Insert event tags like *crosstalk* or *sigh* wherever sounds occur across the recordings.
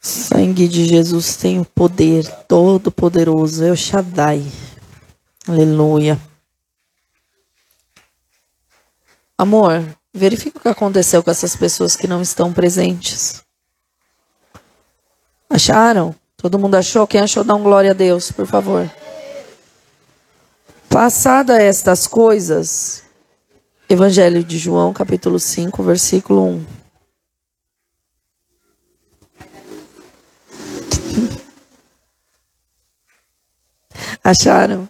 Sangue de Jesus tem o poder todo poderoso. Eu Shaddai. Aleluia. Amor, verifica o que aconteceu com essas pessoas que não estão presentes. Acharam? Todo mundo achou? Quem achou, dá um glória a Deus, por favor. Passada estas coisas, Evangelho de João, capítulo 5, versículo 1. Acharam?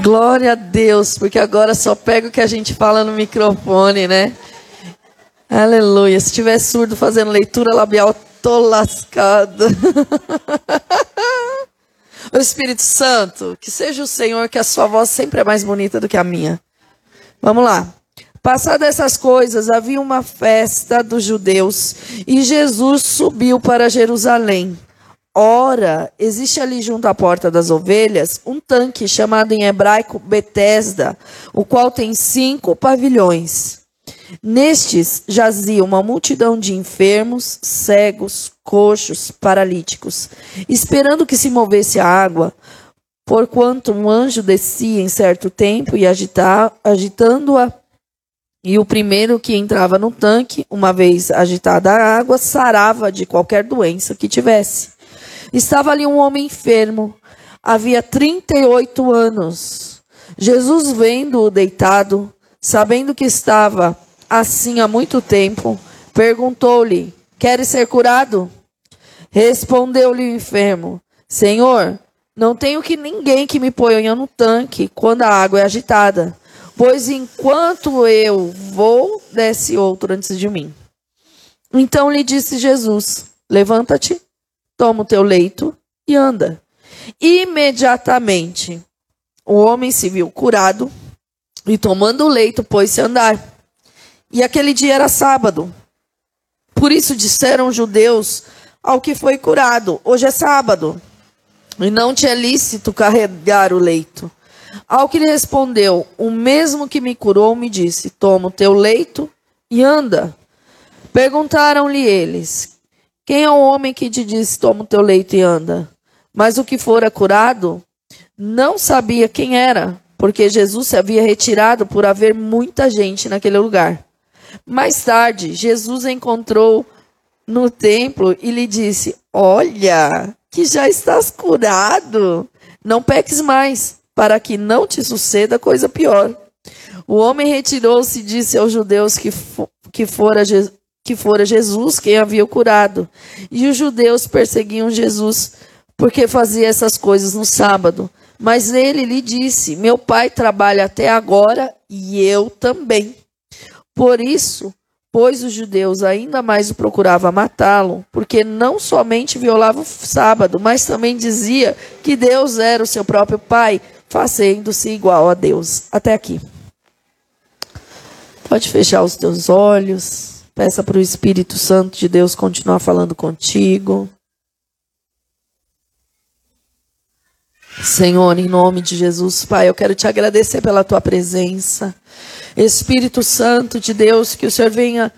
Glória a Deus, porque agora só pega o que a gente fala no microfone, né? Aleluia. Se tiver surdo fazendo leitura labial, tô lascada. *laughs* o Espírito Santo, que seja o Senhor, que a sua voz sempre é mais bonita do que a minha. Vamos lá. Passadas essas coisas, havia uma festa dos judeus e Jesus subiu para Jerusalém. Ora, existe ali junto à porta das ovelhas um tanque chamado em hebraico Betesda, o qual tem cinco pavilhões. Nestes jazia uma multidão de enfermos, cegos, coxos, paralíticos, esperando que se movesse a água, porquanto um anjo descia em certo tempo e agitando-a e o primeiro que entrava no tanque, uma vez agitada a água, sarava de qualquer doença que tivesse. Estava ali um homem enfermo, havia 38 anos. Jesus, vendo-o deitado, sabendo que estava assim há muito tempo, perguntou-lhe: Queres ser curado? Respondeu-lhe o enfermo: Senhor, não tenho que ninguém que me ponha no tanque quando a água é agitada. Pois enquanto eu vou, desce outro antes de mim. Então lhe disse Jesus: Levanta-te, toma o teu leito e anda. Imediatamente o homem se viu curado e, tomando o leito, pôs-se a andar. E aquele dia era sábado. Por isso disseram os judeus ao que foi curado: Hoje é sábado, e não te é lícito carregar o leito. Ao que lhe respondeu, o mesmo que me curou me disse: Toma o teu leito e anda. Perguntaram-lhe eles: Quem é o homem que te disse: Toma o teu leito e anda? Mas o que fora curado não sabia quem era, porque Jesus se havia retirado por haver muita gente naquele lugar. Mais tarde, Jesus encontrou no templo e lhe disse: Olha, que já estás curado, não peques mais para que não te suceda coisa pior. O homem retirou-se e disse aos judeus que, que, fora que fora Jesus quem havia curado. E os judeus perseguiam Jesus porque fazia essas coisas no sábado. Mas ele lhe disse: Meu pai trabalha até agora e eu também. Por isso, pois os judeus ainda mais o procuravam matá-lo, porque não somente violava o sábado, mas também dizia que Deus era o seu próprio pai, fazendo-se igual a Deus. Até aqui. Pode fechar os teus olhos. Peça para o Espírito Santo de Deus continuar falando contigo. Senhor, em nome de Jesus, Pai, eu quero te agradecer pela tua presença. Espírito Santo de Deus, que o Senhor venha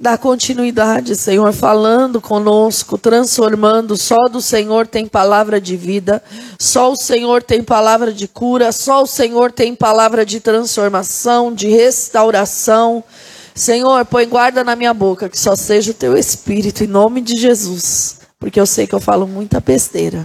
Dá continuidade, Senhor, falando conosco, transformando. Só do Senhor tem palavra de vida, só o Senhor tem palavra de cura, só o Senhor tem palavra de transformação, de restauração. Senhor, põe guarda na minha boca, que só seja o teu espírito, em nome de Jesus, porque eu sei que eu falo muita besteira.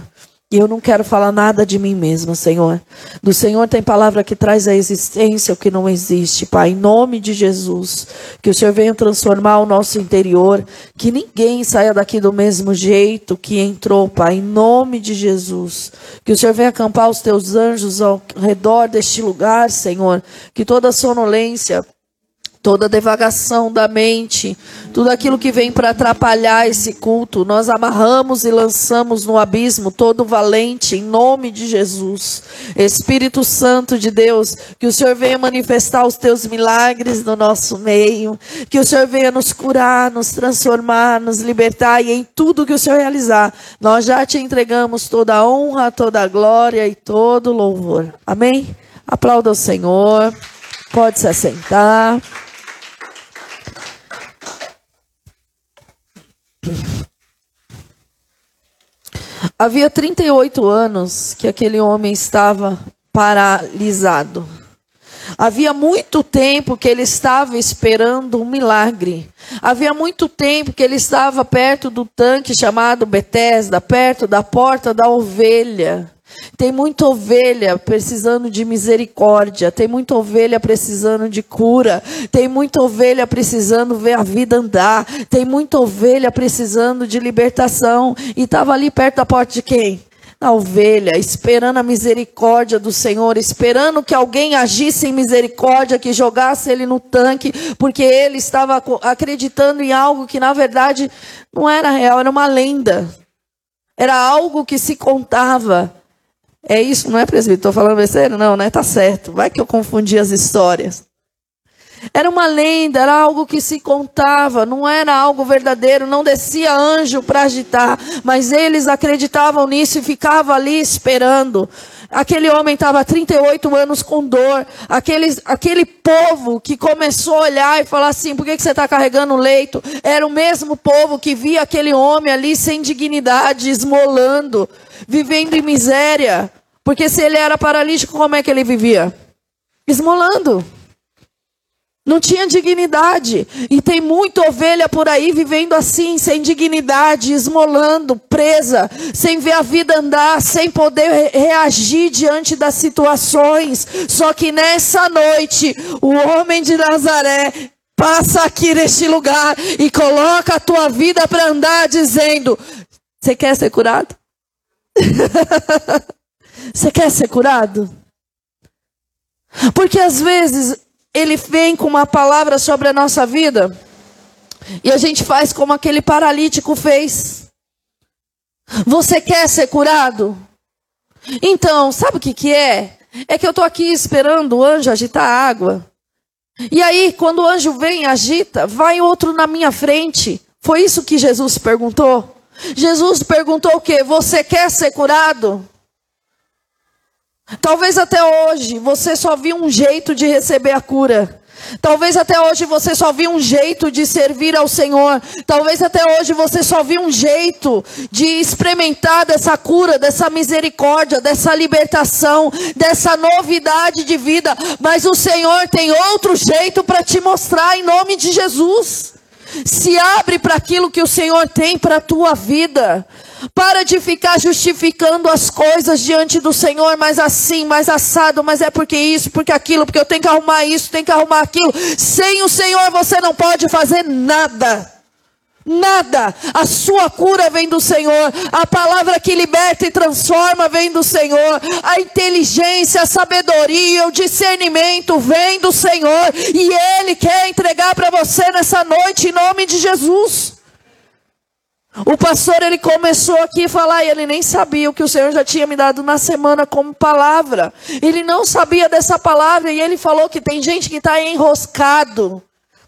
E eu não quero falar nada de mim mesma, Senhor. Do Senhor tem palavra que traz a existência o que não existe, Pai. Em nome de Jesus. Que o Senhor venha transformar o nosso interior. Que ninguém saia daqui do mesmo jeito que entrou, Pai. Em nome de Jesus. Que o Senhor venha acampar os teus anjos ao redor deste lugar, Senhor. Que toda sonolência toda devagação da mente, tudo aquilo que vem para atrapalhar esse culto, nós amarramos e lançamos no abismo todo valente em nome de Jesus. Espírito Santo de Deus, que o Senhor venha manifestar os teus milagres no nosso meio, que o Senhor venha nos curar, nos transformar, nos libertar e em tudo que o Senhor realizar, nós já te entregamos toda a honra, toda a glória e todo o louvor. Amém? Aplauda o Senhor. Pode se assentar. Havia 38 anos que aquele homem estava paralisado. Havia muito tempo que ele estava esperando um milagre. Havia muito tempo que ele estava perto do tanque chamado Betesda, perto da porta da ovelha. Tem muita ovelha precisando de misericórdia, tem muita ovelha precisando de cura, tem muita ovelha precisando ver a vida andar, tem muita ovelha precisando de libertação. E estava ali perto da porta de quem? A ovelha, esperando a misericórdia do Senhor, esperando que alguém agisse em misericórdia, que jogasse ele no tanque, porque ele estava acreditando em algo que na verdade não era real, era uma lenda. Era algo que se contava. É isso, não é, presbítero? Estou falando besteira? Não, né? Tá certo. Vai que eu confundi as histórias. Era uma lenda, era algo que se contava, não era algo verdadeiro, não descia anjo para agitar, mas eles acreditavam nisso e ficavam ali esperando. Aquele homem estava há 38 anos com dor. Aquele, aquele povo que começou a olhar e falar assim: por que, que você está carregando o leito? Era o mesmo povo que via aquele homem ali sem dignidade, esmolando vivendo em miséria. Porque se ele era paralítico, como é que ele vivia? Esmolando. Não tinha dignidade. E tem muita ovelha por aí vivendo assim, sem dignidade, esmolando, presa, sem ver a vida andar, sem poder reagir diante das situações. Só que nessa noite, o homem de Nazaré passa aqui neste lugar e coloca a tua vida para andar, dizendo: Você quer ser curado? *laughs* Você quer ser curado? Porque às vezes ele vem com uma palavra sobre a nossa vida e a gente faz como aquele paralítico fez. Você quer ser curado? Então, sabe o que, que é? É que eu estou aqui esperando o anjo agitar a água. E aí, quando o anjo vem e agita, vai outro na minha frente. Foi isso que Jesus perguntou? Jesus perguntou o que? Você quer ser curado? Talvez até hoje você só viu um jeito de receber a cura. Talvez até hoje você só viu um jeito de servir ao Senhor. Talvez até hoje você só viu um jeito de experimentar dessa cura, dessa misericórdia, dessa libertação, dessa novidade de vida. Mas o Senhor tem outro jeito para te mostrar em nome de Jesus. Se abre para aquilo que o Senhor tem para a tua vida. Para de ficar justificando as coisas diante do Senhor, mas assim, mais assado, mas é porque isso, porque aquilo, porque eu tenho que arrumar isso, tenho que arrumar aquilo. Sem o Senhor você não pode fazer nada. Nada. A sua cura vem do Senhor. A palavra que liberta e transforma vem do Senhor. A inteligência, a sabedoria, o discernimento vem do Senhor. E Ele quer entregar para você nessa noite em nome de Jesus. O pastor ele começou aqui a falar e ele nem sabia o que o Senhor já tinha me dado na semana como palavra. Ele não sabia dessa palavra e ele falou que tem gente que está enroscado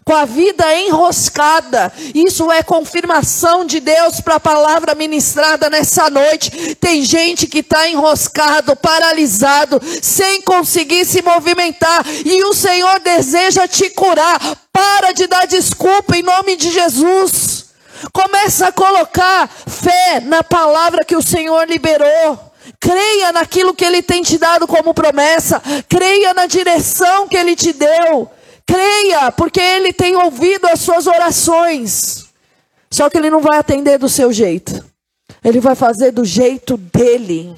com a vida enroscada. Isso é confirmação de Deus para a palavra ministrada nessa noite. Tem gente que está enroscado, paralisado, sem conseguir se movimentar, e o Senhor deseja te curar. Para de dar desculpa em nome de Jesus. Começa a colocar fé na palavra que o Senhor liberou. Creia naquilo que Ele tem te dado como promessa. Creia na direção que Ele te deu. Creia, porque Ele tem ouvido as suas orações. Só que Ele não vai atender do seu jeito. Ele vai fazer do jeito dele.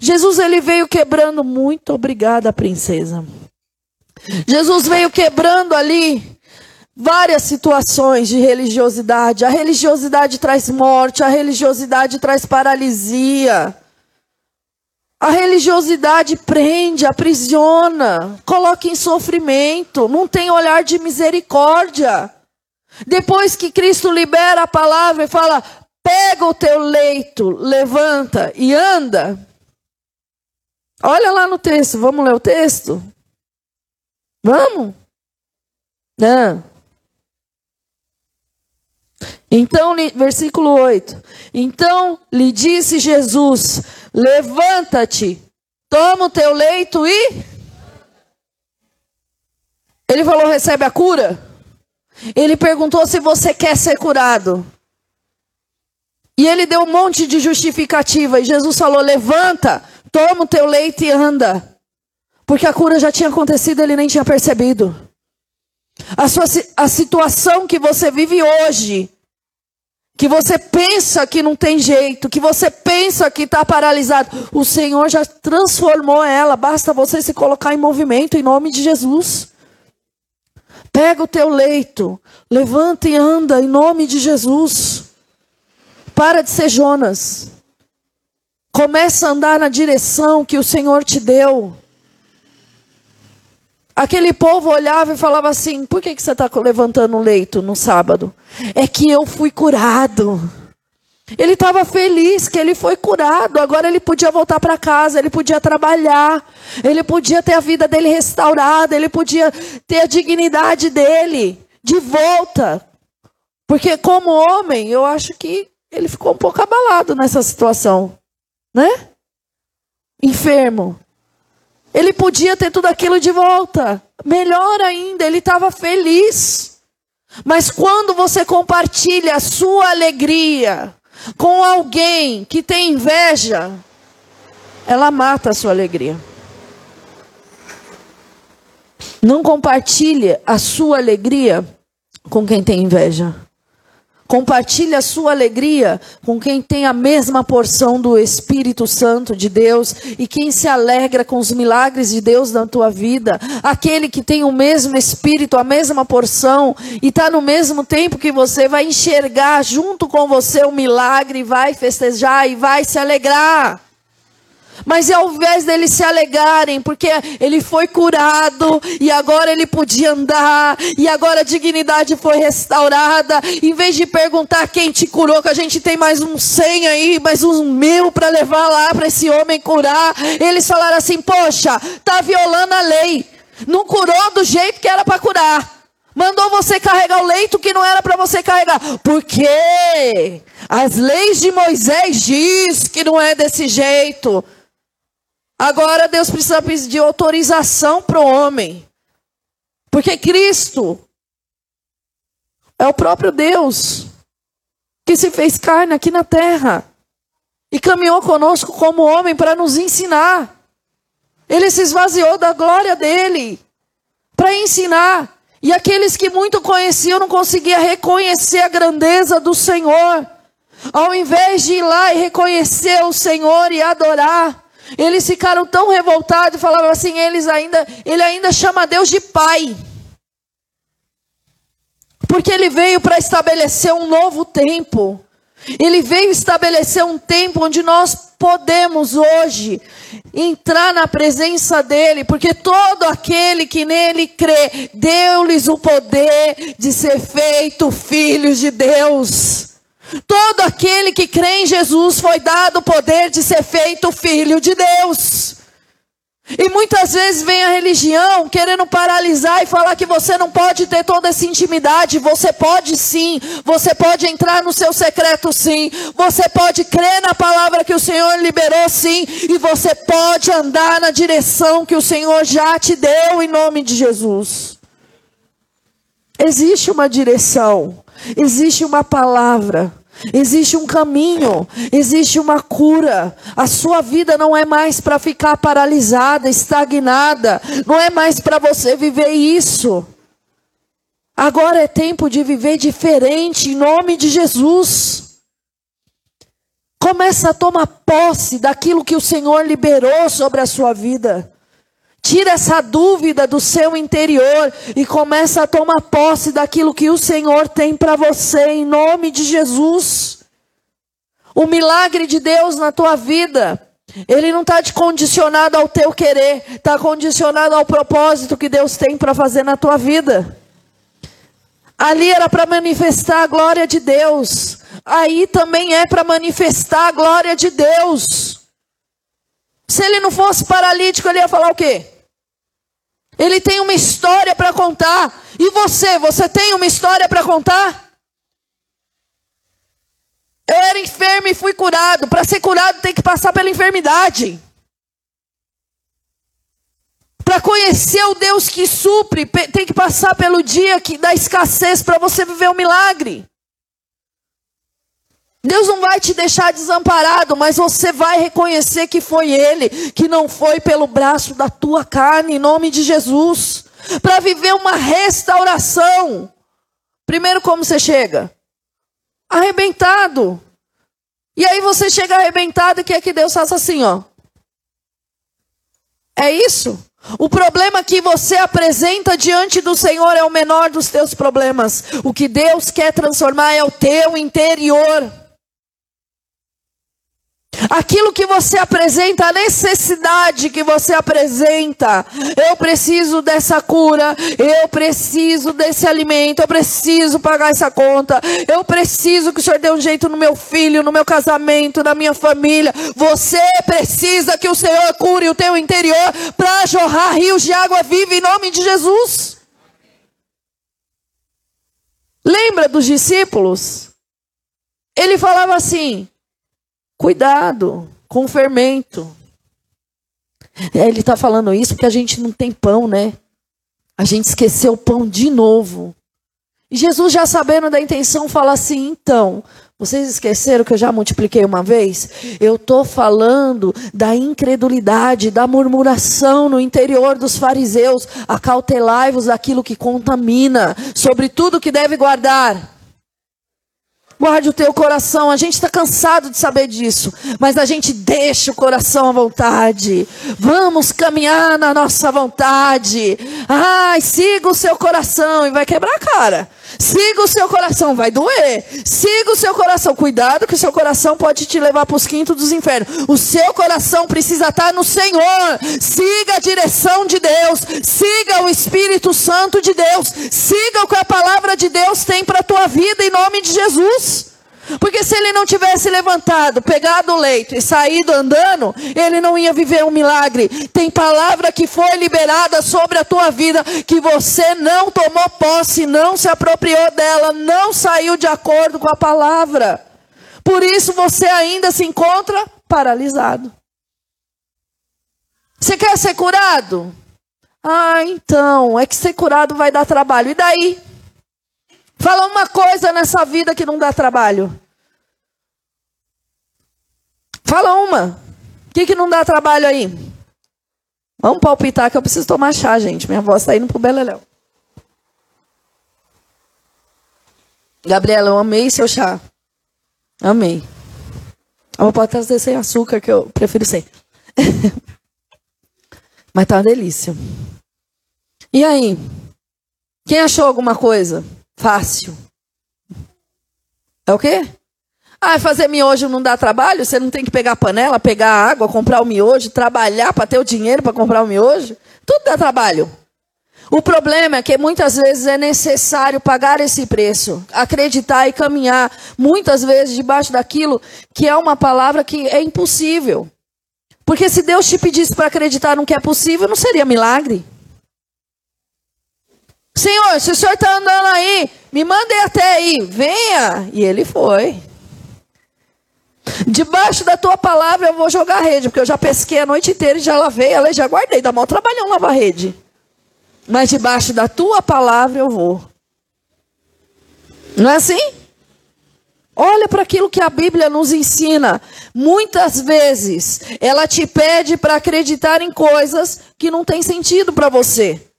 Jesus ele veio quebrando, muito obrigada, princesa. Jesus veio quebrando ali várias situações de religiosidade. A religiosidade traz morte, a religiosidade traz paralisia. A religiosidade prende, aprisiona, coloca em sofrimento, não tem olhar de misericórdia. Depois que Cristo libera a palavra e fala: pega o teu leito, levanta e anda. Olha lá no texto, vamos ler o texto? Vamos? Não. Então, versículo 8. Então lhe disse Jesus: Levanta-te, toma o teu leito e. Ele falou: recebe a cura. Ele perguntou se você quer ser curado. E ele deu um monte de justificativa. E Jesus falou: levanta, toma o teu leito e anda. Porque a cura já tinha acontecido, ele nem tinha percebido. A, sua, a situação que você vive hoje que você pensa que não tem jeito, que você pensa que está paralisado, o Senhor já transformou ela, basta você se colocar em movimento em nome de Jesus. Pega o teu leito, levanta e anda em nome de Jesus. Para de ser Jonas. Começa a andar na direção que o Senhor te deu. Aquele povo olhava e falava assim: por que, que você está levantando o leito no sábado? É que eu fui curado. Ele estava feliz que ele foi curado. Agora ele podia voltar para casa, ele podia trabalhar, ele podia ter a vida dele restaurada, ele podia ter a dignidade dele de volta. Porque, como homem, eu acho que ele ficou um pouco abalado nessa situação, né? Enfermo. Ele podia ter tudo aquilo de volta. Melhor ainda, ele estava feliz. Mas quando você compartilha a sua alegria com alguém que tem inveja, ela mata a sua alegria. Não compartilhe a sua alegria com quem tem inveja. Compartilhe a sua alegria com quem tem a mesma porção do Espírito Santo de Deus e quem se alegra com os milagres de Deus na tua vida. Aquele que tem o mesmo Espírito, a mesma porção e está no mesmo tempo que você vai enxergar junto com você o milagre, vai festejar e vai se alegrar. Mas ao invés deles se alegarem, porque ele foi curado e agora ele podia andar e agora a dignidade foi restaurada, em vez de perguntar quem te curou, que a gente tem mais um cem aí, mais um mil para levar lá para esse homem curar, eles falaram assim: poxa, tá violando a lei, não curou do jeito que era para curar. Mandou você carregar o leito que não era para você carregar. Porque as leis de Moisés diz que não é desse jeito. Agora Deus precisa pedir autorização para o homem. Porque Cristo é o próprio Deus que se fez carne aqui na terra e caminhou conosco como homem para nos ensinar. Ele se esvaziou da glória dele para ensinar. E aqueles que muito conheciam não conseguiam reconhecer a grandeza do Senhor. Ao invés de ir lá e reconhecer o Senhor e adorar, eles ficaram tão revoltados e falavam assim, eles ainda, ele ainda chama Deus de pai. Porque ele veio para estabelecer um novo tempo. Ele veio estabelecer um tempo onde nós podemos hoje entrar na presença dele, porque todo aquele que nele crê, deu-lhes o poder de ser feito filhos de Deus. Todo aquele que crê em Jesus foi dado o poder de ser feito filho de Deus. E muitas vezes vem a religião querendo paralisar e falar que você não pode ter toda essa intimidade. Você pode sim, você pode entrar no seu secreto sim, você pode crer na palavra que o Senhor liberou sim, e você pode andar na direção que o Senhor já te deu em nome de Jesus. Existe uma direção, existe uma palavra. Existe um caminho, existe uma cura. A sua vida não é mais para ficar paralisada, estagnada, não é mais para você viver isso. Agora é tempo de viver diferente em nome de Jesus. Começa a tomar posse daquilo que o Senhor liberou sobre a sua vida. Tira essa dúvida do seu interior e começa a tomar posse daquilo que o Senhor tem para você, em nome de Jesus. O milagre de Deus na tua vida Ele não está condicionado ao teu querer, está condicionado ao propósito que Deus tem para fazer na tua vida. Ali era para manifestar a glória de Deus. Aí também é para manifestar a glória de Deus. Se ele não fosse paralítico, ele ia falar o quê? Ele tem uma história para contar. E você, você tem uma história para contar? Eu era enfermo e fui curado. Para ser curado tem que passar pela enfermidade. Para conhecer o Deus que supre, tem que passar pelo dia que, da escassez para você viver o um milagre. Deus não vai te deixar desamparado, mas você vai reconhecer que foi Ele, que não foi pelo braço da tua carne, em nome de Jesus. Para viver uma restauração. Primeiro, como você chega? arrebentado. E aí você chega arrebentado e quer que Deus faça assim, ó. É isso. O problema que você apresenta diante do Senhor é o menor dos teus problemas. O que Deus quer transformar é o teu interior. Aquilo que você apresenta, a necessidade que você apresenta. Eu preciso dessa cura, eu preciso desse alimento, eu preciso pagar essa conta, eu preciso que o Senhor dê um jeito no meu filho, no meu casamento, na minha família. Você precisa que o Senhor cure o teu interior para jorrar rios de água viva em nome de Jesus. Lembra dos discípulos? Ele falava assim: Cuidado com o fermento. É, ele está falando isso porque a gente não tem pão, né? A gente esqueceu o pão de novo. E Jesus, já sabendo da intenção, fala assim: então, vocês esqueceram que eu já multipliquei uma vez? Eu estou falando da incredulidade, da murmuração no interior dos fariseus. Acautelai-vos daquilo que contamina, sobre tudo que deve guardar. Guarde o teu coração. A gente está cansado de saber disso, mas a gente deixa o coração à vontade. Vamos caminhar na nossa vontade. Ai, siga o seu coração e vai quebrar a cara. Siga o seu coração, vai doer. Siga o seu coração. Cuidado que o seu coração pode te levar para os quintos dos infernos. O seu coração precisa estar no Senhor. Siga a direção de Deus. Siga o Espírito Santo de Deus. Siga o que a palavra de Deus tem para a tua vida em nome de Jesus. Porque se ele não tivesse levantado, pegado o leito e saído andando, ele não ia viver um milagre. Tem palavra que foi liberada sobre a tua vida que você não tomou posse, não se apropriou dela, não saiu de acordo com a palavra. Por isso você ainda se encontra paralisado. Você quer ser curado? Ah, então, é que ser curado vai dar trabalho. E daí? Fala uma coisa nessa vida que não dá trabalho. Fala uma. O que, que não dá trabalho aí? Vamos palpitar que eu preciso tomar chá, gente. Minha voz está indo pro Beleléu. Gabriela, eu amei seu chá. Amei. Eu pode trazer sem açúcar, que eu prefiro sem. *laughs* Mas tá uma delícia. E aí? Quem achou alguma coisa? Fácil. É o quê? Ah, fazer miojo não dá trabalho? Você não tem que pegar panela, pegar água, comprar o miojo, trabalhar para ter o dinheiro para comprar o miojo? Tudo dá trabalho. O problema é que muitas vezes é necessário pagar esse preço, acreditar e caminhar, muitas vezes debaixo daquilo que é uma palavra que é impossível. Porque se Deus te pedisse para acreditar no que é possível, não seria milagre. Senhor, se o senhor está andando aí, me mande até aí, venha. E ele foi. Debaixo da tua palavra eu vou jogar rede, porque eu já pesquei a noite inteira e já lavei ela e já guardei. Dá mal trabalhão lavar rede. Mas debaixo da tua palavra eu vou. Não é assim? Olha para aquilo que a Bíblia nos ensina. Muitas vezes ela te pede para acreditar em coisas que não tem sentido para você.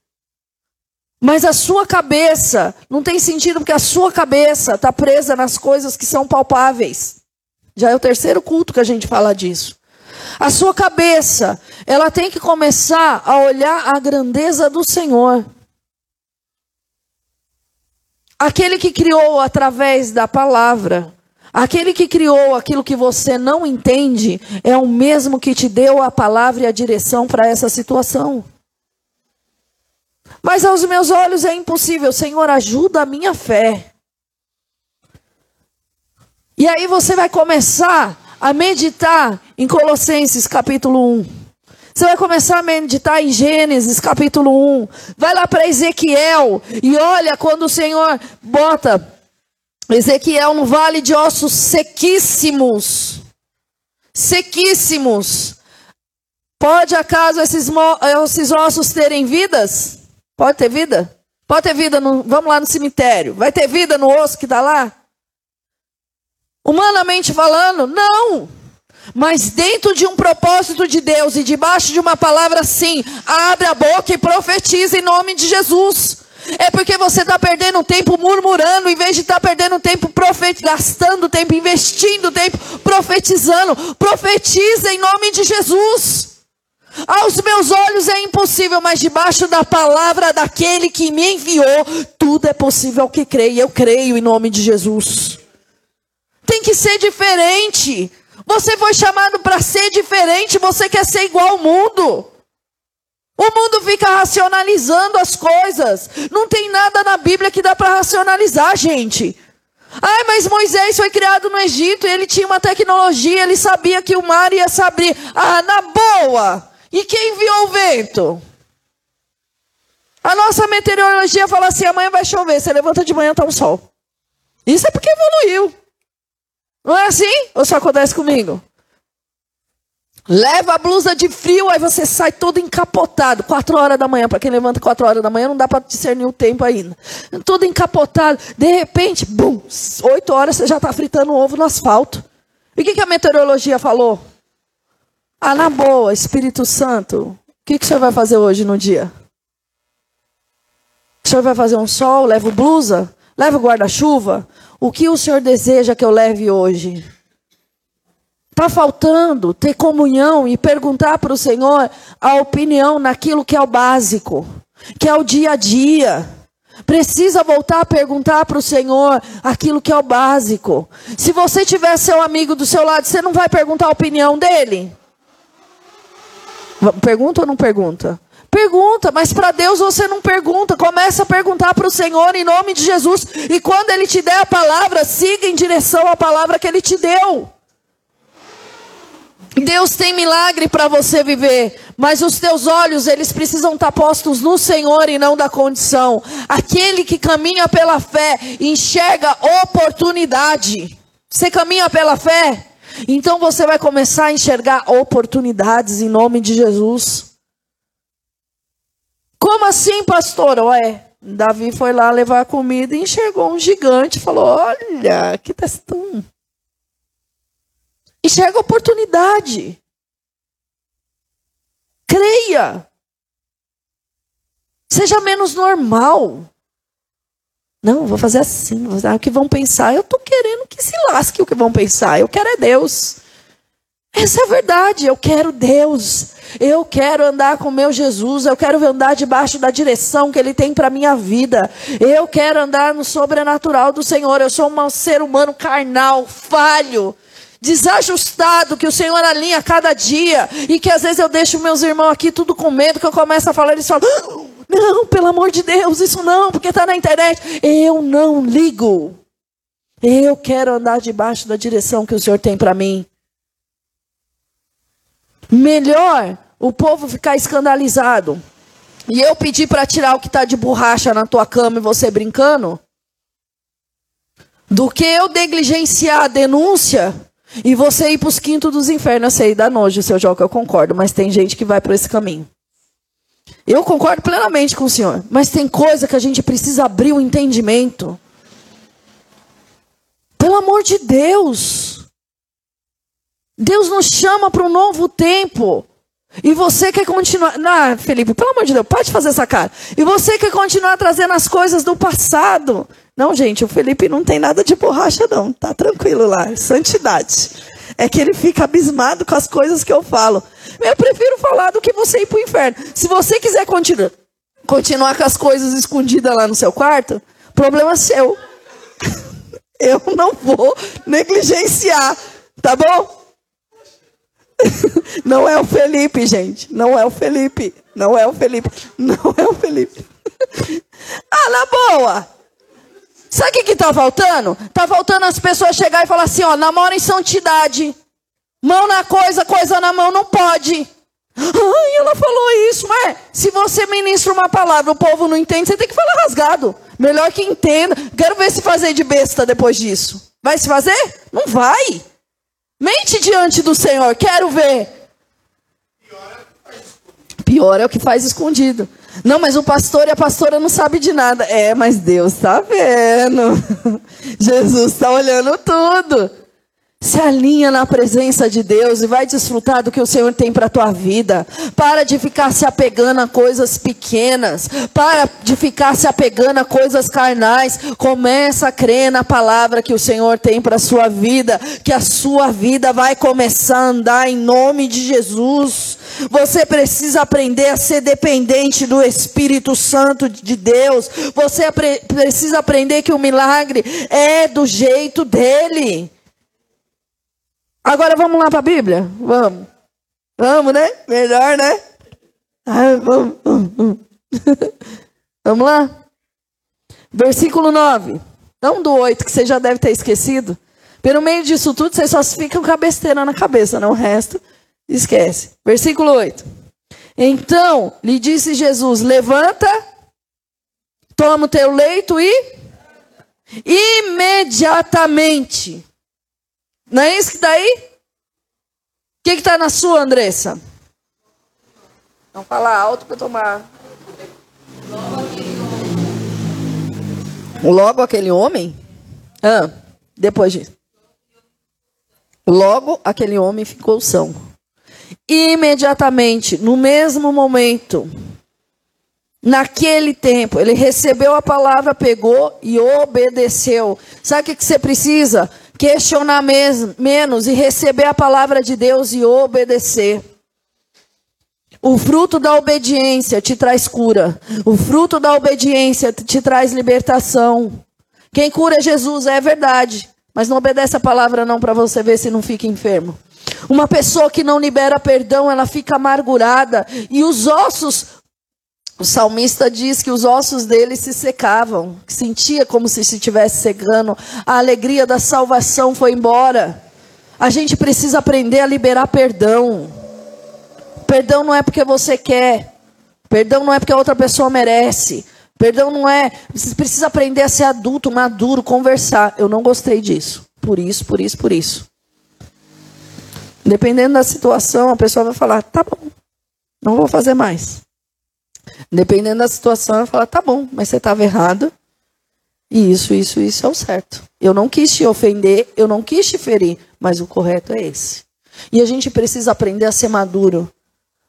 Mas a sua cabeça não tem sentido porque a sua cabeça está presa nas coisas que são palpáveis. Já é o terceiro culto que a gente fala disso. A sua cabeça, ela tem que começar a olhar a grandeza do Senhor. Aquele que criou através da palavra, Aquele que criou aquilo que você não entende é o mesmo que te deu a palavra e a direção para essa situação. Mas aos meus olhos é impossível. Senhor, ajuda a minha fé. E aí você vai começar a meditar em Colossenses capítulo 1. Você vai começar a meditar em Gênesis capítulo 1. Vai lá para Ezequiel e olha quando o Senhor bota Ezequiel no vale de ossos sequíssimos. Sequíssimos. Pode acaso esses, esses ossos terem vidas? Pode ter vida? Pode ter vida no. Vamos lá no cemitério. Vai ter vida no osso que está lá? Humanamente falando, não. Mas dentro de um propósito de Deus e debaixo de uma palavra sim, abre a boca e profetiza em nome de Jesus. É porque você está perdendo tempo murmurando, em vez de estar tá perdendo tempo gastando tempo, investindo tempo, profetizando. Profetiza em nome de Jesus. Aos meus olhos é impossível, mas debaixo da palavra daquele que me enviou, tudo é possível ao que. E eu creio em nome de Jesus. Tem que ser diferente. Você foi chamado para ser diferente, você quer ser igual ao mundo. O mundo fica racionalizando as coisas. Não tem nada na Bíblia que dá para racionalizar, gente. Ai, mas Moisés foi criado no Egito ele tinha uma tecnologia, ele sabia que o mar ia se abrir. Ah, na boa! E quem enviou o vento? A nossa meteorologia fala assim: amanhã vai chover, você levanta de manhã, tá um sol. Isso é porque evoluiu. Não é assim? Ou só acontece comigo? Leva a blusa de frio, aí você sai todo encapotado. Quatro horas da manhã, para quem levanta quatro horas da manhã, não dá para discernir o tempo ainda. Todo encapotado. De repente, bum, oito horas você já está fritando ovo no asfalto. E o que, que a meteorologia falou? Ah, na boa, Espírito Santo, o que, que o senhor vai fazer hoje no dia? O senhor vai fazer um sol? Leva blusa? Leva guarda-chuva? O que o senhor deseja que eu leve hoje? Está faltando ter comunhão e perguntar para o Senhor a opinião naquilo que é o básico, que é o dia a dia. Precisa voltar a perguntar para o Senhor aquilo que é o básico. Se você tiver seu amigo do seu lado, você não vai perguntar a opinião dele? Pergunta ou não pergunta? Pergunta, mas para Deus você não pergunta. Começa a perguntar para o Senhor em nome de Jesus. E quando Ele te der a palavra, siga em direção à palavra que Ele te deu. Deus tem milagre para você viver, mas os teus olhos, eles precisam estar postos no Senhor e não da condição. Aquele que caminha pela fé enxerga oportunidade. Você caminha pela fé? Então você vai começar a enxergar oportunidades em nome de Jesus. Como assim, pastor? Ué, Davi foi lá levar comida e enxergou um gigante falou: Olha, que testão. Enxerga oportunidade. Creia. Seja menos normal. Não, vou fazer assim. Vou fazer, ah, o que vão pensar? Eu estou querendo que se lasque o que vão pensar. Eu quero é Deus. Essa é a verdade. Eu quero Deus. Eu quero andar com meu Jesus. Eu quero andar debaixo da direção que Ele tem para minha vida. Eu quero andar no sobrenatural do Senhor. Eu sou um ser humano carnal, falho desajustado que o Senhor alinha cada dia e que às vezes eu deixo meus irmãos aqui tudo com medo que eu começo a falar eles falam não, pelo amor de Deus, isso não, porque está na internet. Eu não ligo. Eu quero andar debaixo da direção que o Senhor tem para mim. Melhor o povo ficar escandalizado e eu pedir para tirar o que está de borracha na tua cama e você brincando, do que eu negligenciar a denúncia e você ir para os quintos dos infernos, eu sei, dá nojo, seu Joca, eu concordo, mas tem gente que vai por esse caminho. Eu concordo plenamente com o senhor, mas tem coisa que a gente precisa abrir o um entendimento. Pelo amor de Deus. Deus nos chama para um novo tempo. E você quer continuar. Não, Felipe, pelo amor de Deus, pode fazer essa cara. E você quer continuar trazendo as coisas do passado. Não, gente, o Felipe não tem nada de borracha, não. Tá tranquilo lá. Santidade. É que ele fica abismado com as coisas que eu falo. Eu prefiro falar do que você ir para o inferno. Se você quiser continuar, continuar com as coisas escondidas lá no seu quarto, problema seu. *laughs* Eu não vou negligenciar, tá bom? *laughs* Não é o Felipe, gente. Não é o Felipe. Não é o Felipe. Não é o Felipe. *laughs* Ah, na boa. Sabe o que está faltando? Está faltando as pessoas chegar e falar assim, ó, namora em santidade. Mão na coisa, coisa na mão não pode. Ai, ela falou isso, mas se você ministra uma palavra, o povo não entende, você tem que falar rasgado. Melhor que entenda. Quero ver se fazer de besta depois disso. Vai se fazer? Não vai. Mente diante do Senhor, quero ver. Pior é o que faz escondido. Não, mas o pastor e a pastora não sabem de nada. É, mas Deus está vendo. *laughs* Jesus está olhando tudo. Se alinha na presença de Deus e vai desfrutar do que o Senhor tem para a tua vida. Para de ficar se apegando a coisas pequenas. Para de ficar se apegando a coisas carnais. Começa a crer na palavra que o Senhor tem para a sua vida. Que a sua vida vai começar a andar em nome de Jesus. Você precisa aprender a ser dependente do Espírito Santo de Deus. Você precisa aprender que o milagre é do jeito dele. Agora vamos lá para a Bíblia? Vamos. Vamos, né? Melhor, né? Ah, vamos, vamos. vamos *laughs* lá? Versículo 9. Não do 8, que você já deve ter esquecido. Pelo meio disso tudo, vocês só ficam com a besteira na cabeça, não o resto. Esquece. Versículo 8. Então lhe disse Jesus: Levanta, toma o teu leito e imediatamente não é isso que está aí? O que está na sua, Andressa? Vamos falar alto para tomar. Logo aquele homem? Ah, depois disso. Logo aquele homem ficou são. Imediatamente, no mesmo momento, naquele tempo, ele recebeu a palavra, pegou e obedeceu. Sabe o que, que você precisa? Questionar menos e receber a palavra de Deus e obedecer. O fruto da obediência te traz cura. O fruto da obediência te traz libertação. Quem cura é Jesus, é verdade. Mas não obedece a palavra não para você ver se não fica enfermo. Uma pessoa que não libera perdão, ela fica amargurada e os ossos o salmista diz que os ossos dele se secavam, sentia como se estivesse secando. A alegria da salvação foi embora. A gente precisa aprender a liberar perdão. Perdão não é porque você quer. Perdão não é porque a outra pessoa merece. Perdão não é. Você precisa aprender a ser adulto, maduro, conversar. Eu não gostei disso. Por isso, por isso, por isso. Dependendo da situação, a pessoa vai falar: tá bom, não vou fazer mais. Dependendo da situação, ela fala: tá bom, mas você estava errado. E isso, isso, isso é o certo. Eu não quis te ofender, eu não quis te ferir, mas o correto é esse. E a gente precisa aprender a ser maduro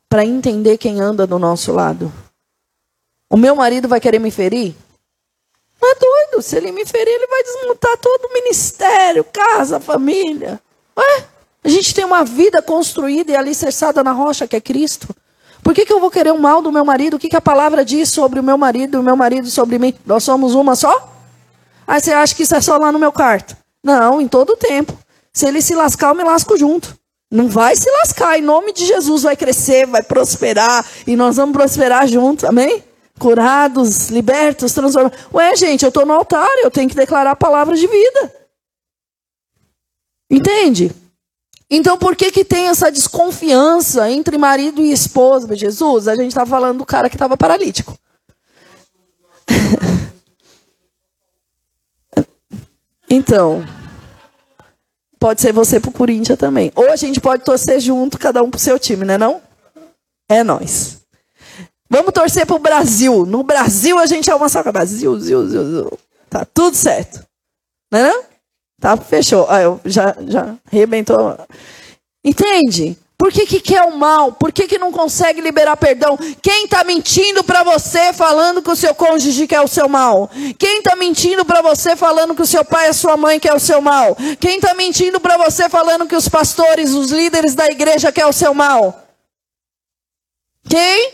para entender quem anda do nosso lado. O meu marido vai querer me ferir? Não é doido. Se ele me ferir, ele vai desmontar todo o ministério, casa, família. Ué? A gente tem uma vida construída e alicerçada na rocha que é Cristo. Por que, que eu vou querer o mal do meu marido? O que, que a palavra diz sobre o meu marido, o meu marido sobre mim? Nós somos uma só? Aí você acha que isso é só lá no meu quarto? Não, em todo o tempo. Se ele se lascar, eu me lasco junto. Não vai se lascar. Em nome de Jesus vai crescer, vai prosperar. E nós vamos prosperar juntos. Amém? Curados, libertos, transformados. Ué, gente, eu estou no altar, eu tenho que declarar a palavra de vida. Entende? Então, por que, que tem essa desconfiança entre marido e esposa? Jesus, a gente está falando do cara que estava paralítico. *laughs* então, pode ser você pro Corinthians também. Ou a gente pode torcer junto, cada um pro seu time, né não? É nós. Vamos torcer pro Brasil. No Brasil a gente é uma só. Brasil, Brasil, Brasil. Tá tudo certo. Não é não? Tá, fechou. Ah, eu já, já arrebentou. Entende? Por que, que quer o mal? Por que, que não consegue liberar perdão? Quem está mentindo para você falando que o seu cônjuge quer o seu mal? Quem está mentindo para você falando que o seu pai e a sua mãe quer o seu mal? Quem está mentindo para você falando que os pastores, os líderes da igreja quer o seu mal? Quem?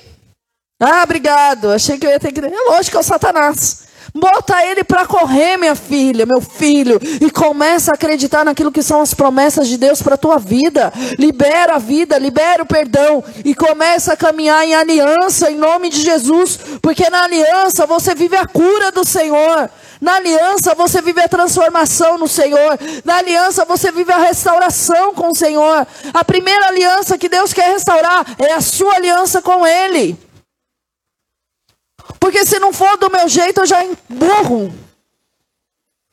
Ah, obrigado. Achei que eu ia ter que. É lógico é o Satanás. Bota ele para correr, minha filha, meu filho, e começa a acreditar naquilo que são as promessas de Deus para tua vida. Libera a vida, libera o perdão e começa a caminhar em aliança em nome de Jesus, porque na aliança você vive a cura do Senhor. Na aliança você vive a transformação no Senhor. Na aliança você vive a restauração com o Senhor. A primeira aliança que Deus quer restaurar é a sua aliança com Ele. Porque se não for do meu jeito, eu já emburro.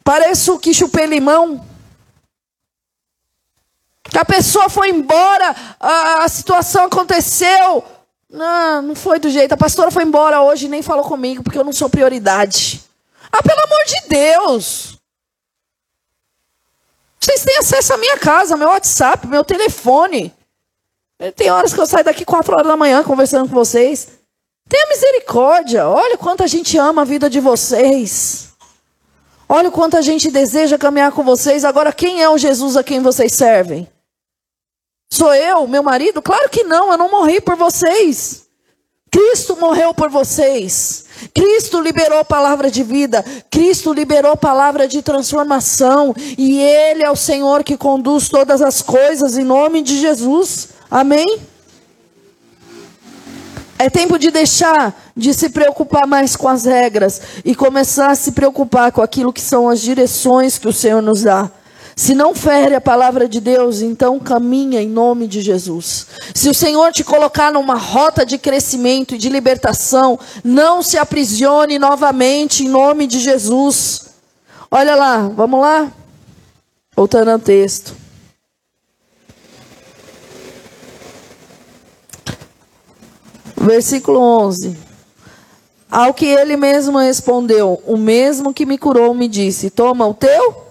Pareço que chupei limão. Que a pessoa foi embora, a, a situação aconteceu. Não, não foi do jeito. A pastora foi embora hoje e nem falou comigo, porque eu não sou prioridade. Ah, pelo amor de Deus! Vocês têm acesso à minha casa, meu WhatsApp, meu telefone. Tem horas que eu saio daqui quatro horas da manhã conversando com vocês. Tenha misericórdia. Olha quanto a gente ama a vida de vocês. Olha o quanto a gente deseja caminhar com vocês. Agora, quem é o Jesus a quem vocês servem? Sou eu, meu marido? Claro que não, eu não morri por vocês. Cristo morreu por vocês. Cristo liberou a palavra de vida. Cristo liberou a palavra de transformação. E Ele é o Senhor que conduz todas as coisas em nome de Jesus. Amém? É tempo de deixar de se preocupar mais com as regras e começar a se preocupar com aquilo que são as direções que o Senhor nos dá. Se não fere a palavra de Deus, então caminha em nome de Jesus. Se o Senhor te colocar numa rota de crescimento e de libertação, não se aprisione novamente em nome de Jesus. Olha lá, vamos lá? Voltando ao texto. Versículo 11. Ao que ele mesmo respondeu: O mesmo que me curou me disse: Toma o teu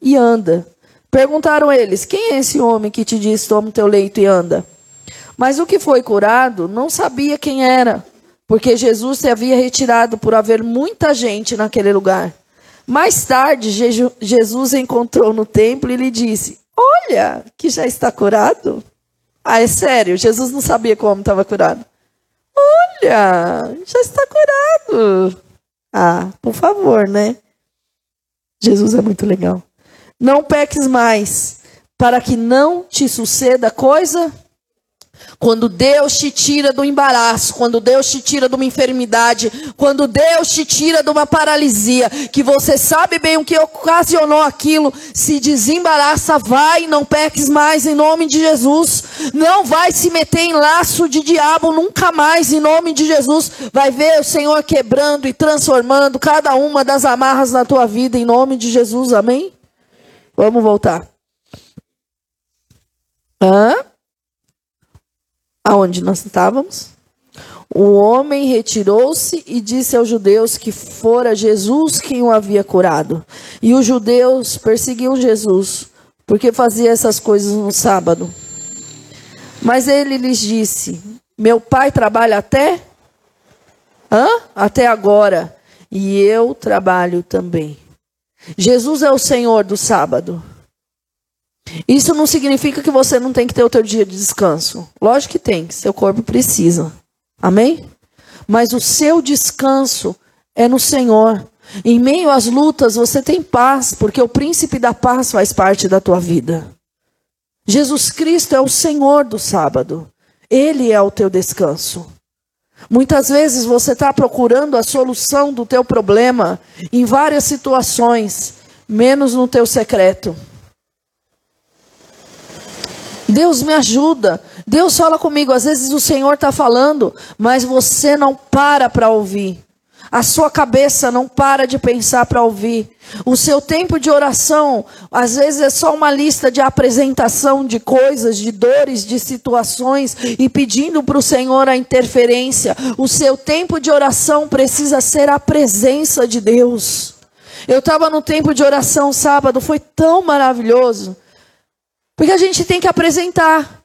e anda. Perguntaram eles: Quem é esse homem que te diz: Toma o teu leito e anda? Mas o que foi curado não sabia quem era, porque Jesus se havia retirado por haver muita gente naquele lugar. Mais tarde, Jesus encontrou no templo e lhe disse: Olha, que já está curado. Ah, é sério, Jesus não sabia como estava curado. Olha, já está curado. Ah, por favor, né? Jesus é muito legal. Não peques mais, para que não te suceda coisa quando Deus te tira do embaraço, quando Deus te tira de uma enfermidade, quando Deus te tira de uma paralisia, que você sabe bem o que ocasionou aquilo, se desembaraça, vai, não peques mais em nome de Jesus. Não vai se meter em laço de diabo nunca mais em nome de Jesus. Vai ver o Senhor quebrando e transformando cada uma das amarras na tua vida em nome de Jesus. Amém? Vamos voltar. Hã? Aonde nós estávamos? O homem retirou-se e disse aos judeus que fora Jesus quem o havia curado. E os judeus perseguiam Jesus, porque fazia essas coisas no sábado. Mas ele lhes disse: Meu pai trabalha até? Hã? Até agora. E eu trabalho também. Jesus é o Senhor do sábado. Isso não significa que você não tem que ter o teu dia de descanso. Lógico que tem, seu corpo precisa. Amém? Mas o seu descanso é no Senhor. Em meio às lutas você tem paz, porque o príncipe da paz faz parte da tua vida. Jesus Cristo é o Senhor do sábado. Ele é o teu descanso. Muitas vezes você está procurando a solução do teu problema em várias situações, menos no teu secreto. Deus me ajuda. Deus fala comigo. Às vezes o Senhor está falando, mas você não para para ouvir. A sua cabeça não para de pensar para ouvir. O seu tempo de oração, às vezes, é só uma lista de apresentação de coisas, de dores, de situações e pedindo para o Senhor a interferência. O seu tempo de oração precisa ser a presença de Deus. Eu estava no tempo de oração sábado, foi tão maravilhoso. Porque a gente tem que apresentar.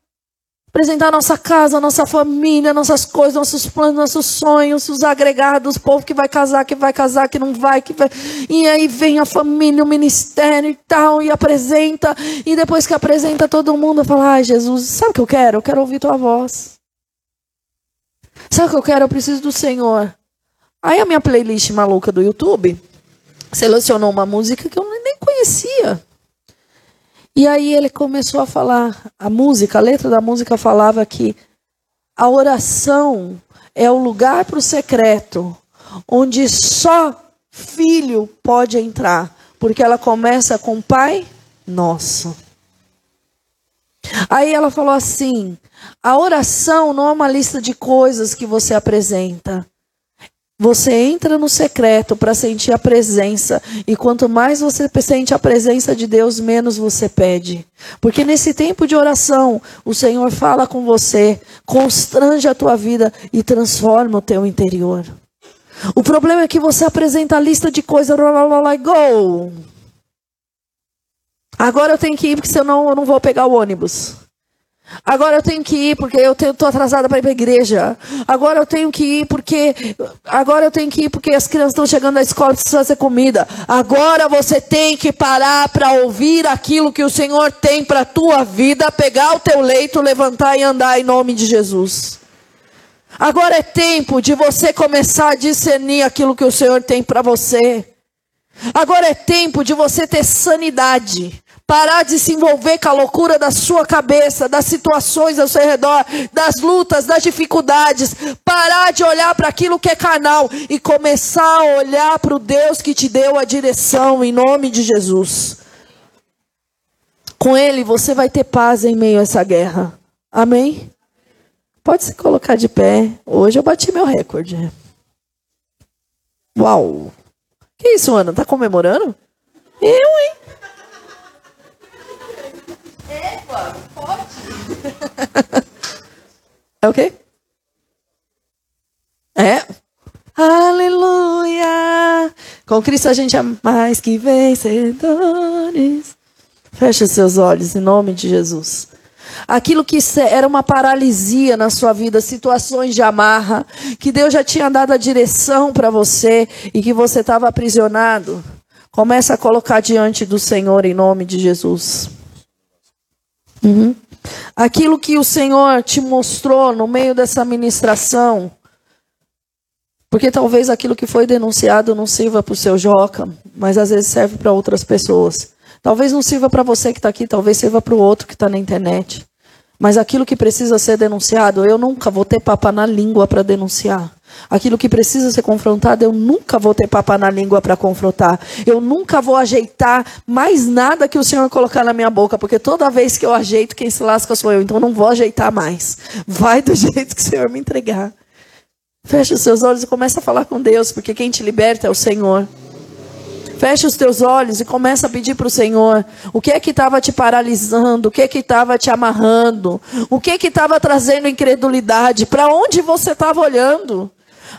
Apresentar nossa casa, nossa família, nossas coisas, nossos planos, nossos sonhos, os agregados, o povo que vai casar, que vai casar, que não vai, que vai. E aí vem a família, o ministério e tal, e apresenta. E depois que apresenta todo mundo, fala: Ai, Jesus, sabe o que eu quero? Eu quero ouvir tua voz. Sabe o que eu quero? Eu preciso do Senhor. Aí a minha playlist maluca do YouTube selecionou uma música que eu nem conhecia. E aí ele começou a falar, a música, a letra da música falava que a oração é o lugar para o secreto, onde só filho pode entrar, porque ela começa com Pai Nosso. Aí ela falou assim: a oração não é uma lista de coisas que você apresenta. Você entra no secreto para sentir a presença. E quanto mais você sente a presença de Deus, menos você pede. Porque nesse tempo de oração, o Senhor fala com você, constrange a tua vida e transforma o teu interior. O problema é que você apresenta a lista de coisas, go. Agora eu tenho que ir porque senão eu não vou pegar o ônibus. Agora eu tenho que ir porque eu estou atrasada para ir para a igreja. Agora eu tenho que ir porque agora eu tenho que ir porque as crianças estão chegando da escola precisam fazer comida. Agora você tem que parar para ouvir aquilo que o Senhor tem para a tua vida, pegar o teu leito, levantar e andar em nome de Jesus. Agora é tempo de você começar a discernir aquilo que o Senhor tem para você. Agora é tempo de você ter sanidade. Parar de se envolver com a loucura da sua cabeça, das situações ao seu redor, das lutas, das dificuldades. Parar de olhar para aquilo que é carnal e começar a olhar para o Deus que te deu a direção, em nome de Jesus. Com Ele você vai ter paz em meio a essa guerra. Amém? Pode se colocar de pé. Hoje eu bati meu recorde. Uau! Que isso, Ana? Tá comemorando? Eu, hein? *laughs* É o quê? É? Aleluia! Com Cristo a gente é mais que vencedores. Feche seus olhos em nome de Jesus. Aquilo que era uma paralisia na sua vida, situações de amarra, que Deus já tinha dado a direção para você e que você estava aprisionado, começa a colocar diante do Senhor em nome de Jesus. Uhum. Aquilo que o Senhor te mostrou no meio dessa ministração, porque talvez aquilo que foi denunciado não sirva para o seu Joca, mas às vezes serve para outras pessoas. Talvez não sirva para você que está aqui, talvez sirva para o outro que está na internet. Mas aquilo que precisa ser denunciado, eu nunca vou ter papa na língua para denunciar. Aquilo que precisa ser confrontado, eu nunca vou ter papa na língua para confrontar. Eu nunca vou ajeitar mais nada que o Senhor colocar na minha boca, porque toda vez que eu ajeito, quem se lasca sou eu. Então não vou ajeitar mais. Vai do *laughs* jeito que o Senhor me entregar. Feche os seus olhos e comece a falar com Deus, porque quem te liberta é o Senhor. Feche os teus olhos e começa a pedir para o Senhor o que é que estava te paralisando, o que é que estava te amarrando, o que é que estava trazendo incredulidade, para onde você estava olhando.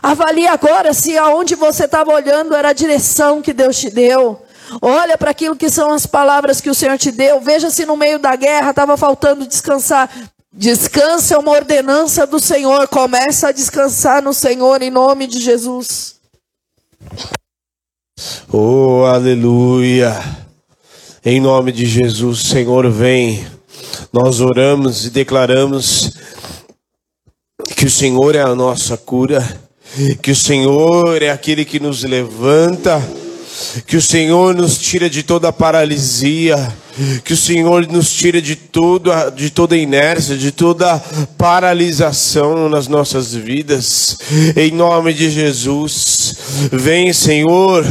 Avalie agora se aonde você estava olhando era a direção que Deus te deu. Olha para aquilo que são as palavras que o Senhor te deu. Veja se no meio da guerra estava faltando descansar. Descanse é uma ordenança do Senhor. Começa a descansar no Senhor em nome de Jesus. Oh, aleluia. Em nome de Jesus, Senhor, vem. Nós oramos e declaramos que o Senhor é a nossa cura, que o Senhor é aquele que nos levanta, que o Senhor nos tira de toda paralisia que o Senhor nos tire de tudo, de toda inércia, de toda paralisação nas nossas vidas. Em nome de Jesus, vem, Senhor,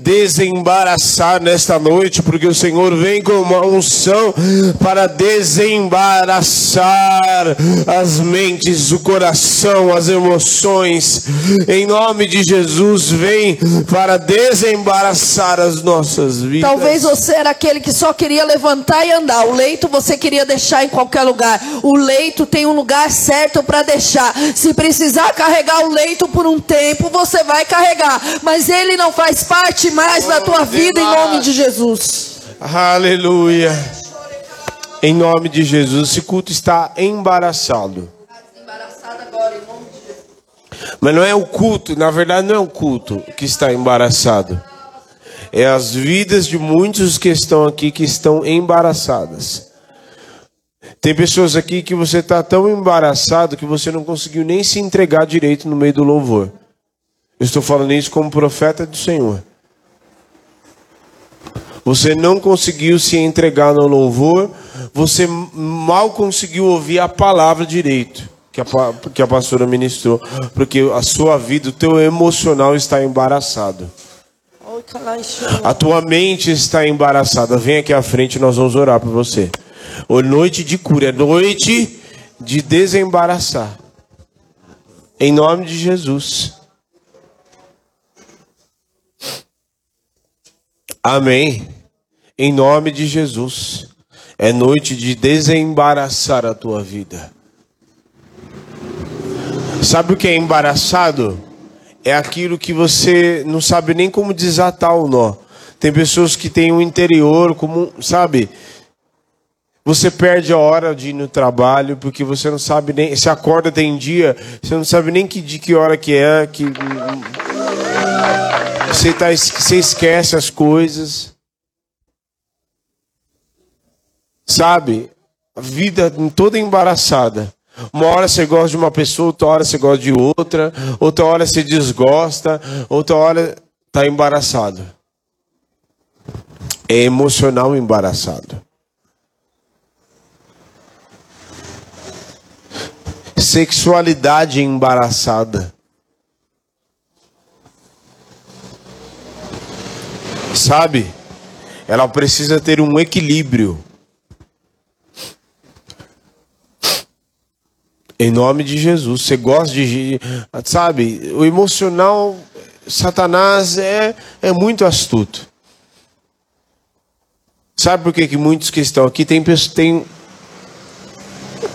desembaraçar nesta noite, porque o Senhor vem com uma unção para desembaraçar as mentes, o coração, as emoções. Em nome de Jesus, vem para desembaraçar as nossas vidas. Talvez você era aquele que só queria levantar e andar. O leito você queria deixar em qualquer lugar. O leito tem um lugar certo para deixar. Se precisar carregar o leito por um tempo, você vai carregar. Mas ele não faz parte mais da tua vida em nome de Jesus. Aleluia. Em nome de Jesus, esse culto está embaraçado. Mas não é o culto, na verdade não é o culto que está embaraçado é as vidas de muitos que estão aqui que estão embaraçadas. Tem pessoas aqui que você está tão embaraçado que você não conseguiu nem se entregar direito no meio do louvor. estou falando isso como profeta do Senhor. Você não conseguiu se entregar no louvor, você mal conseguiu ouvir a palavra direito que a, que a pastora ministrou, porque a sua vida, o teu emocional está embaraçado. A tua mente está embaraçada. Vem aqui à frente, nós vamos orar por você. Ou noite de cura, é noite de desembaraçar. Em nome de Jesus. Amém. Em nome de Jesus. É noite de desembaraçar a tua vida. Sabe o que é embaraçado? É aquilo que você não sabe nem como desatar o nó. Tem pessoas que têm um interior como, sabe? Você perde a hora de ir no trabalho porque você não sabe nem. Se acorda tem dia, você não sabe nem que, de que hora que é, que você, tá, você esquece as coisas. Sabe? A vida toda embaraçada. Uma hora você gosta de uma pessoa, outra hora você gosta de outra, outra hora você desgosta, outra hora está embaraçado. É emocional embaraçado. Sexualidade embaraçada. Sabe? Ela precisa ter um equilíbrio. Em nome de Jesus. Você gosta de. Sabe? O emocional, Satanás é, é muito astuto. Sabe por que, que muitos que estão aqui tem, tem,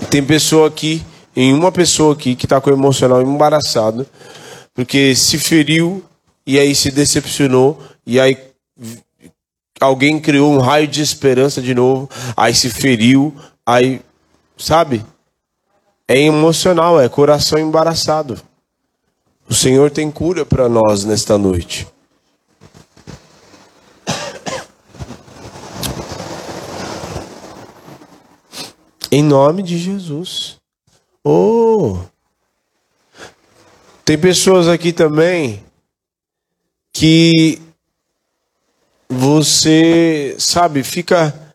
tem pessoa aqui, em uma pessoa aqui que está com o emocional embaraçado, porque se feriu e aí se decepcionou e aí alguém criou um raio de esperança de novo, aí se feriu, aí, sabe? É emocional, é coração embaraçado. O Senhor tem cura para nós nesta noite. Em nome de Jesus. Oh! Tem pessoas aqui também que você, sabe, fica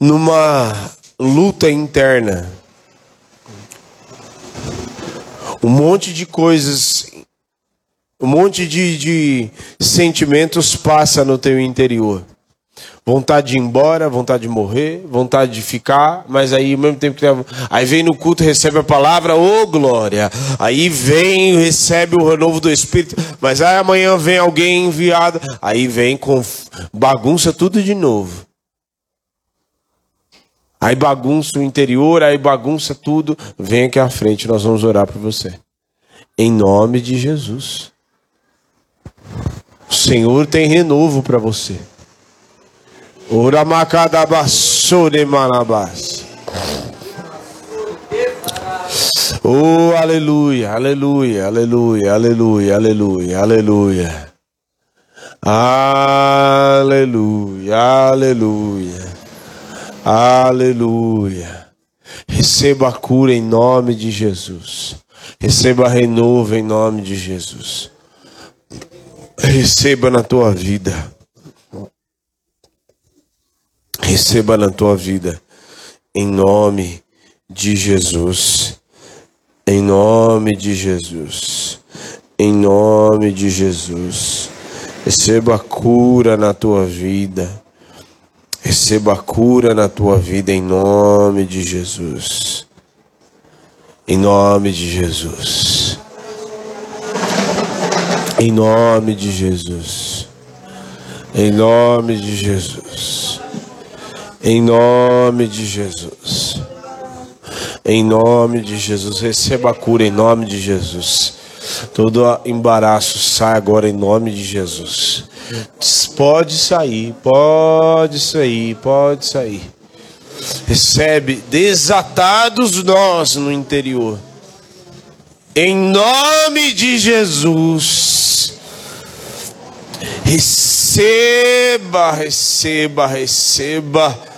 numa luta interna um monte de coisas, um monte de, de sentimentos passa no teu interior. Vontade de ir embora, vontade de morrer, vontade de ficar, mas aí ao mesmo tempo que aí vem no culto, recebe a palavra, ô oh, glória. Aí vem, recebe o renovo do Espírito, mas aí amanhã vem alguém enviado, aí vem com bagunça tudo de novo. Aí bagunça o interior, aí bagunça tudo. Vem aqui à frente, nós vamos orar por você. Em nome de Jesus. O Senhor tem renovo para você. Uramacadabassore manabas. Oh, aleluia, aleluia, aleluia, aleluia, aleluia, aleluia. Aleluia, aleluia. Aleluia. Receba a cura em nome de Jesus. Receba renovo em nome de Jesus. Receba na tua vida. Receba na tua vida. Em nome de Jesus. Em nome de Jesus. Em nome de Jesus. Receba a cura na tua vida. Receba a cura na tua vida em nome de Jesus. Em nome de Jesus. Em nome de Jesus. Em nome de Jesus. Em nome de Jesus. Em nome de Jesus. Receba a cura em nome de Jesus. Todo embaraço sai agora em nome de Jesus. Pode sair, pode sair, pode sair. Recebe desatados nós no interior. Em nome de Jesus. Receba, receba, receba.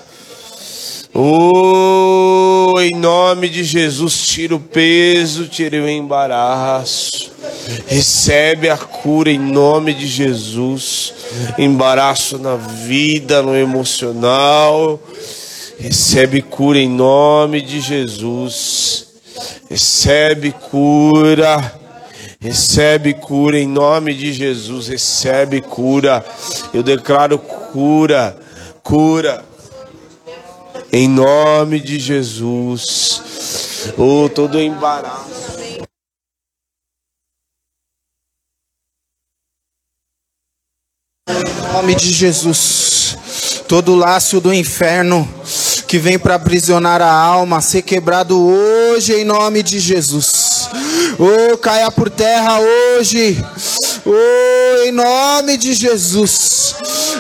Oh, em nome de Jesus, tira o peso, tira o embaraço. Recebe a cura em nome de Jesus. Embaraço na vida, no emocional. Recebe cura em nome de Jesus. Recebe cura. Recebe cura em nome de Jesus. Recebe cura. Eu declaro cura. Cura. Em nome de Jesus. Oh, todo embaraço. Em nome de Jesus. Todo laço do inferno que vem para aprisionar a alma, ser quebrado hoje em nome de Jesus. Oh, caia por terra hoje. Oh, em nome de Jesus.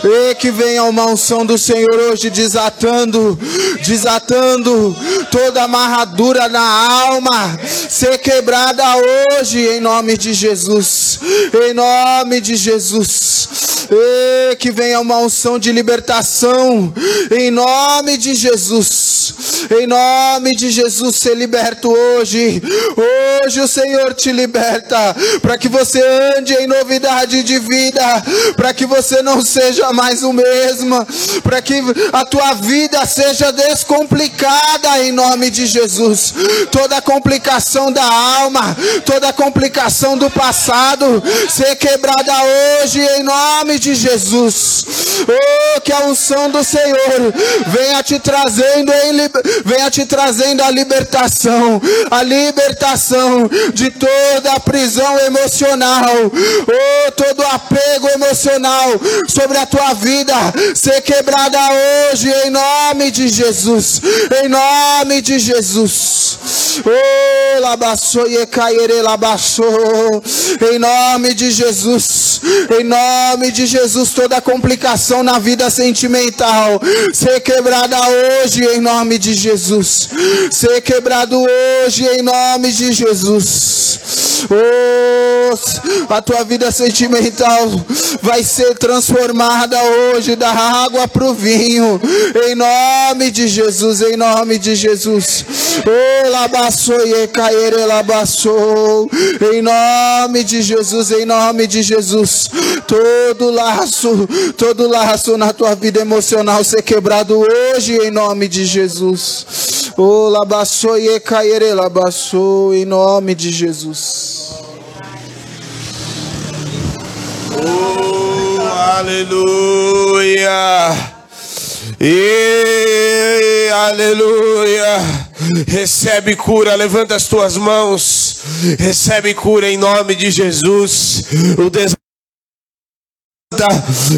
E que venha uma unção do Senhor hoje desatando, desatando toda amarradura na alma, ser quebrada hoje em nome de Jesus. Em nome de Jesus. Que venha uma unção de libertação em nome de Jesus. Em nome de Jesus, ser liberto hoje. Hoje o Senhor te liberta para que você ande em novidade de vida, para que você não seja mais o mesmo, para que a tua vida seja descomplicada em nome de Jesus. Toda complicação da alma, toda complicação do passado, ser quebrada hoje em nome de Jesus. Oh, que a unção do Senhor venha te trazendo em, venha te trazendo a libertação, a libertação de toda a prisão emocional, oh, todo apego emocional sobre a tua vida ser quebrada hoje em nome de Jesus, em nome de Jesus. Oh, e em nome de Jesus, em nome de Jesus, toda complicação na vida sentimental ser quebrada hoje em nome de Jesus, ser quebrado hoje em nome de Jesus. Oh, a tua vida sentimental vai ser transformada hoje da água para o vinho, em nome de Jesus, em nome de Jesus. Em nome de Jesus, em nome de Jesus. Todo laço, todo laço na tua vida emocional ser quebrado hoje, em nome de Jesus. Oh, labaçou e cair, labaçou, em nome de Jesus. Oh, aleluia. E aleluia. Recebe cura, levanta as tuas mãos. Recebe cura em nome de Jesus. O des...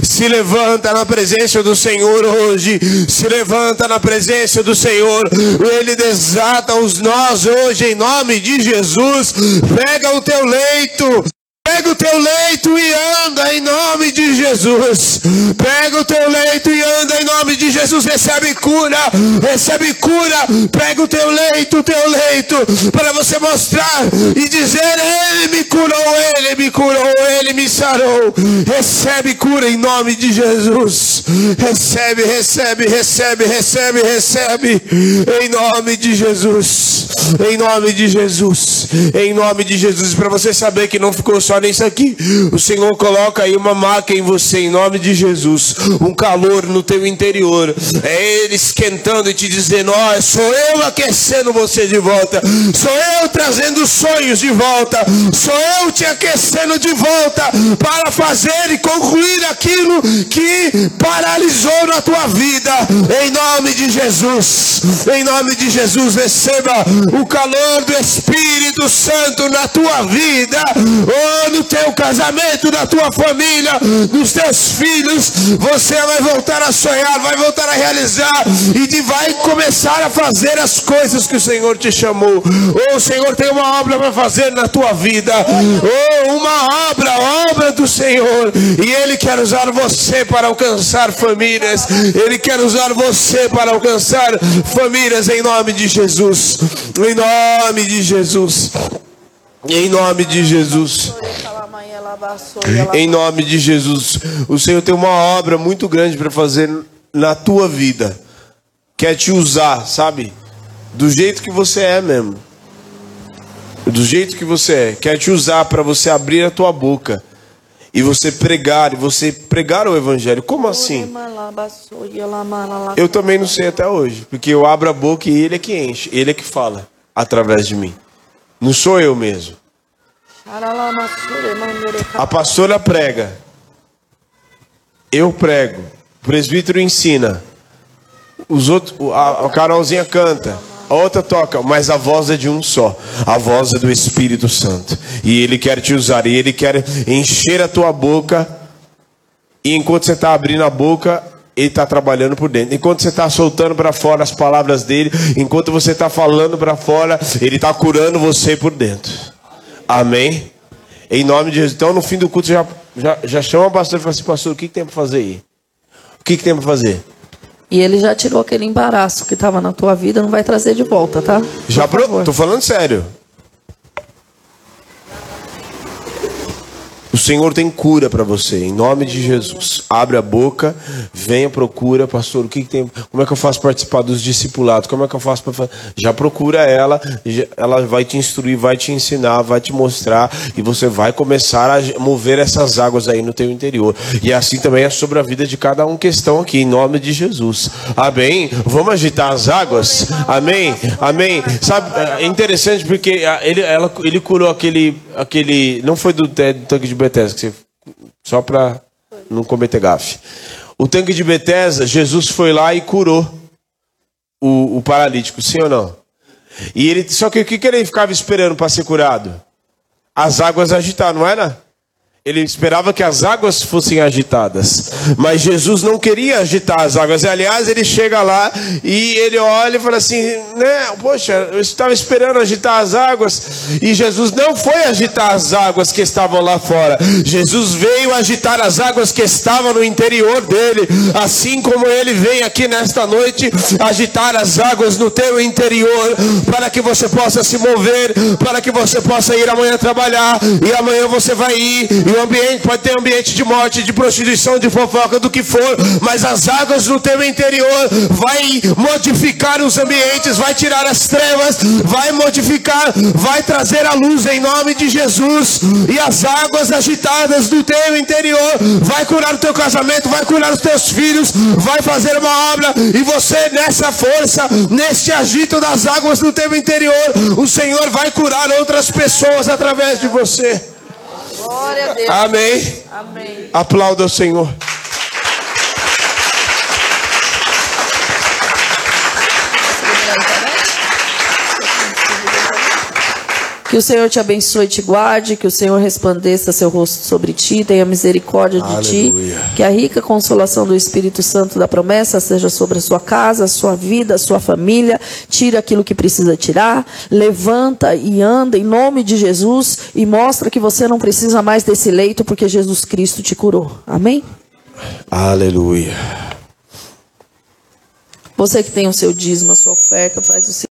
Se levanta na presença do Senhor hoje. Se levanta na presença do Senhor. Ele desata os nós hoje em nome de Jesus. Pega o teu leito. Pega o teu leito e anda em nome de Jesus. Pega o teu leito e anda em nome de Jesus. Recebe cura, recebe cura. Pega o teu leito, o teu leito, para você mostrar e dizer: Ele me curou, Ele me curou, Ele me sarou. Recebe cura em nome de Jesus. Recebe, recebe, recebe, recebe, recebe. Em nome de Jesus. Em nome de Jesus. Em nome de Jesus. Para você saber que não ficou só nisso aqui. O Senhor coloca aí uma marca em você, em nome de Jesus. Um calor no teu interior. É Ele esquentando e te dizendo: Ó, oh, sou eu aquecendo você de volta. Sou eu trazendo sonhos de volta. Sou eu te aquecendo de volta para fazer e concluir aquilo que paralisou na tua vida. Em nome de Jesus. Em nome de Jesus, receba o calor do Espírito Santo na tua vida. Oh, no teu casamento, na tua família, nos teus filhos, você vai voltar a sonhar, vai voltar a realizar e vai começar a fazer as coisas que o Senhor te chamou. Oh, o Senhor tem uma obra para fazer na tua vida. Oh, uma obra, obra do Senhor. E Ele quer usar você para alcançar famílias. Ele quer usar você para alcançar famílias em nome de Jesus. Em nome de Jesus. Em nome de Jesus. Em nome de Jesus. O Senhor tem uma obra muito grande para fazer na tua vida. Quer te usar, sabe? Do jeito que você é mesmo. do jeito que você é, quer te usar para você abrir a tua boca e você pregar, e você pregar o evangelho. Como assim? Eu também não sei até hoje, porque eu abro a boca e ele é que enche, ele é que fala através de mim. Não sou eu mesmo. A pastora prega. Eu prego. O presbítero ensina. Os outros, a, a Carolzinha canta. A outra toca, mas a voz é de um só. A voz é do Espírito Santo. E ele quer te usar. E ele quer encher a tua boca. E enquanto você está abrindo a boca, ele está trabalhando por dentro. Enquanto você está soltando para fora as palavras dele, enquanto você está falando para fora, ele está curando você por dentro. Amém? Em nome de Jesus. Então, no fim do culto, já, já, já chama o pastor e fala assim: Pastor, o que, que tem para fazer aí? O que, que tem para fazer? E ele já tirou aquele embaraço que estava na tua vida, não vai trazer de volta, tá? Já pro... Tô falando sério. O Senhor tem cura para você, em nome de Jesus. Abre a boca, venha, procura, pastor. O que, que, tem? Como é que eu faço participar dos discipulados? Como é que eu faço para Já procura ela, ela vai te instruir, vai te ensinar, vai te mostrar e você vai começar a mover essas águas aí no teu interior. E assim também é sobre a vida de cada um que estão aqui, em nome de Jesus. Amém? Vamos agitar as águas? Amém? Amém? Sabe, é interessante porque ele, ela, ele curou aquele, aquele, não foi do tanque de Betesda, só para não cometer gafe. O tanque de Betesda, Jesus foi lá e curou o, o paralítico, sim ou não? E ele, só que o que, que ele ficava esperando para ser curado? As águas agitar, não era? Ele esperava que as águas fossem agitadas, mas Jesus não queria agitar as águas. Aliás, ele chega lá e ele olha e fala assim: né, Poxa, eu estava esperando agitar as águas, e Jesus não foi agitar as águas que estavam lá fora. Jesus veio agitar as águas que estavam no interior dele, assim como ele vem aqui nesta noite agitar as águas no teu interior, para que você possa se mover, para que você possa ir amanhã trabalhar, e amanhã você vai ir e o ambiente pode ter ambiente de morte, de prostituição, de fofoca, do que for, mas as águas no teu interior vai modificar os ambientes, vai tirar as trevas, vai modificar, vai trazer a luz em nome de Jesus. E as águas agitadas do teu interior vai curar o teu casamento, vai curar os teus filhos, vai fazer uma obra e você nessa força, neste agito das águas do teu interior, o Senhor vai curar outras pessoas através de você. Glória a Deus. Amém. Amém. Aplauda o Senhor. Que o Senhor te abençoe e te guarde, que o Senhor resplandeça seu rosto sobre ti, tenha misericórdia de Aleluia. ti, que a rica consolação do Espírito Santo da promessa seja sobre a sua casa, a sua vida, a sua família, tira aquilo que precisa tirar, levanta e anda em nome de Jesus e mostra que você não precisa mais desse leito porque Jesus Cristo te curou. Amém? Aleluia. Você que tem o seu dízimo, a sua oferta, faz o seu